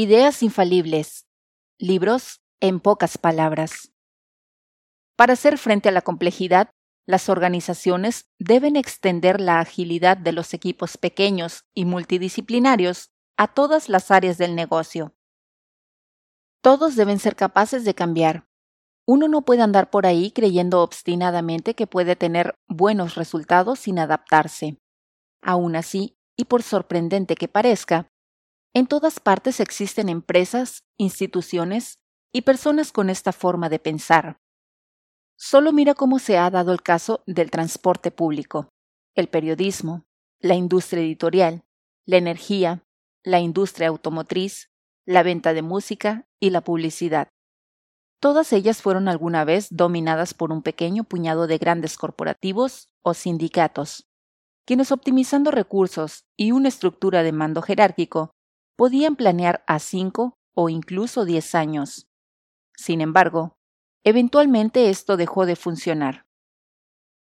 Ideas infalibles. Libros en pocas palabras. Para hacer frente a la complejidad, las organizaciones deben extender la agilidad de los equipos pequeños y multidisciplinarios a todas las áreas del negocio. Todos deben ser capaces de cambiar. Uno no puede andar por ahí creyendo obstinadamente que puede tener buenos resultados sin adaptarse. Aún así, y por sorprendente que parezca, en todas partes existen empresas, instituciones y personas con esta forma de pensar. Solo mira cómo se ha dado el caso del transporte público, el periodismo, la industria editorial, la energía, la industria automotriz, la venta de música y la publicidad. Todas ellas fueron alguna vez dominadas por un pequeño puñado de grandes corporativos o sindicatos, quienes optimizando recursos y una estructura de mando jerárquico podían planear a cinco o incluso diez años. Sin embargo, eventualmente esto dejó de funcionar.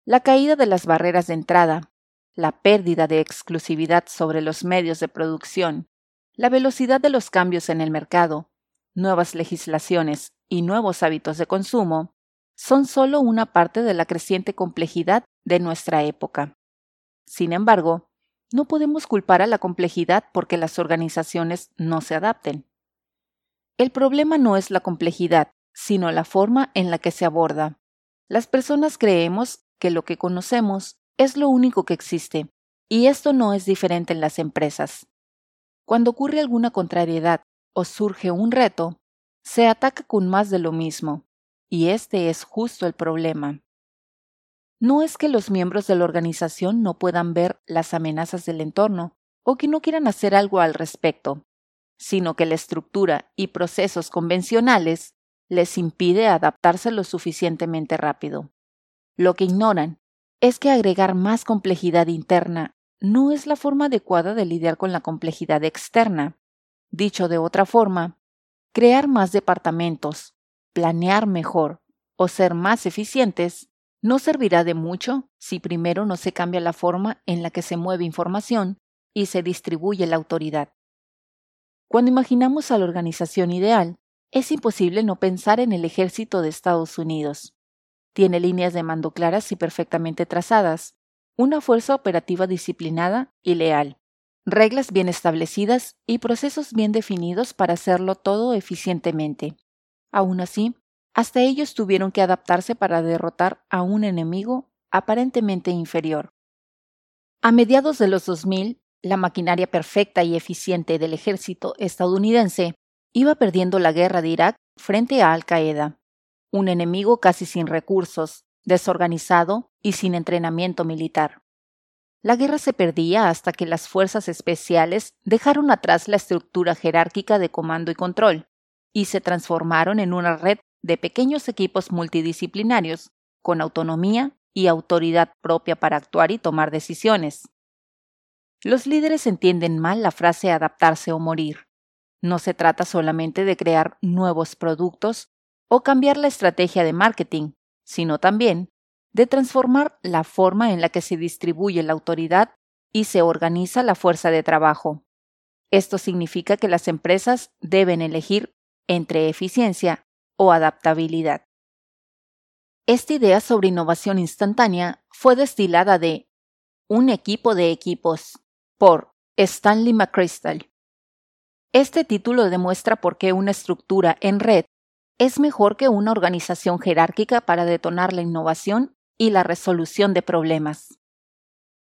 La caída de las barreras de entrada, la pérdida de exclusividad sobre los medios de producción, la velocidad de los cambios en el mercado, nuevas legislaciones y nuevos hábitos de consumo son solo una parte de la creciente complejidad de nuestra época. Sin embargo, no podemos culpar a la complejidad porque las organizaciones no se adapten. El problema no es la complejidad, sino la forma en la que se aborda. Las personas creemos que lo que conocemos es lo único que existe, y esto no es diferente en las empresas. Cuando ocurre alguna contrariedad o surge un reto, se ataca con más de lo mismo, y este es justo el problema no es que los miembros de la organización no puedan ver las amenazas del entorno o que no quieran hacer algo al respecto, sino que la estructura y procesos convencionales les impide adaptarse lo suficientemente rápido. Lo que ignoran es que agregar más complejidad interna no es la forma adecuada de lidiar con la complejidad externa. Dicho de otra forma, crear más departamentos, planear mejor o ser más eficientes no servirá de mucho si primero no se cambia la forma en la que se mueve información y se distribuye la autoridad. Cuando imaginamos a la organización ideal, es imposible no pensar en el ejército de Estados Unidos. Tiene líneas de mando claras y perfectamente trazadas, una fuerza operativa disciplinada y leal, reglas bien establecidas y procesos bien definidos para hacerlo todo eficientemente. Aún así, hasta ellos tuvieron que adaptarse para derrotar a un enemigo aparentemente inferior. A mediados de los 2000, la maquinaria perfecta y eficiente del ejército estadounidense iba perdiendo la guerra de Irak frente a Al Qaeda, un enemigo casi sin recursos, desorganizado y sin entrenamiento militar. La guerra se perdía hasta que las fuerzas especiales dejaron atrás la estructura jerárquica de comando y control y se transformaron en una red de pequeños equipos multidisciplinarios con autonomía y autoridad propia para actuar y tomar decisiones. Los líderes entienden mal la frase adaptarse o morir. No se trata solamente de crear nuevos productos o cambiar la estrategia de marketing, sino también de transformar la forma en la que se distribuye la autoridad y se organiza la fuerza de trabajo. Esto significa que las empresas deben elegir entre eficiencia o adaptabilidad. Esta idea sobre innovación instantánea fue destilada de Un equipo de equipos por Stanley McChrystal. Este título demuestra por qué una estructura en red es mejor que una organización jerárquica para detonar la innovación y la resolución de problemas.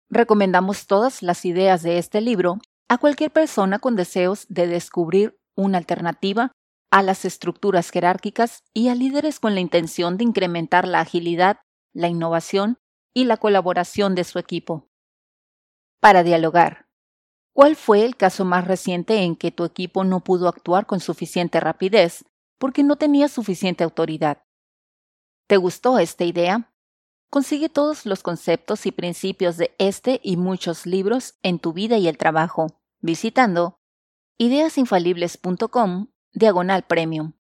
Recomendamos todas las ideas de este libro a cualquier persona con deseos de descubrir una alternativa a las estructuras jerárquicas y a líderes con la intención de incrementar la agilidad, la innovación y la colaboración de su equipo. Para dialogar. ¿Cuál fue el caso más reciente en que tu equipo no pudo actuar con suficiente rapidez porque no tenía suficiente autoridad? ¿Te gustó esta idea? Consigue todos los conceptos y principios de este y muchos libros en tu vida y el trabajo visitando ideasinfalibles.com diagonal premium.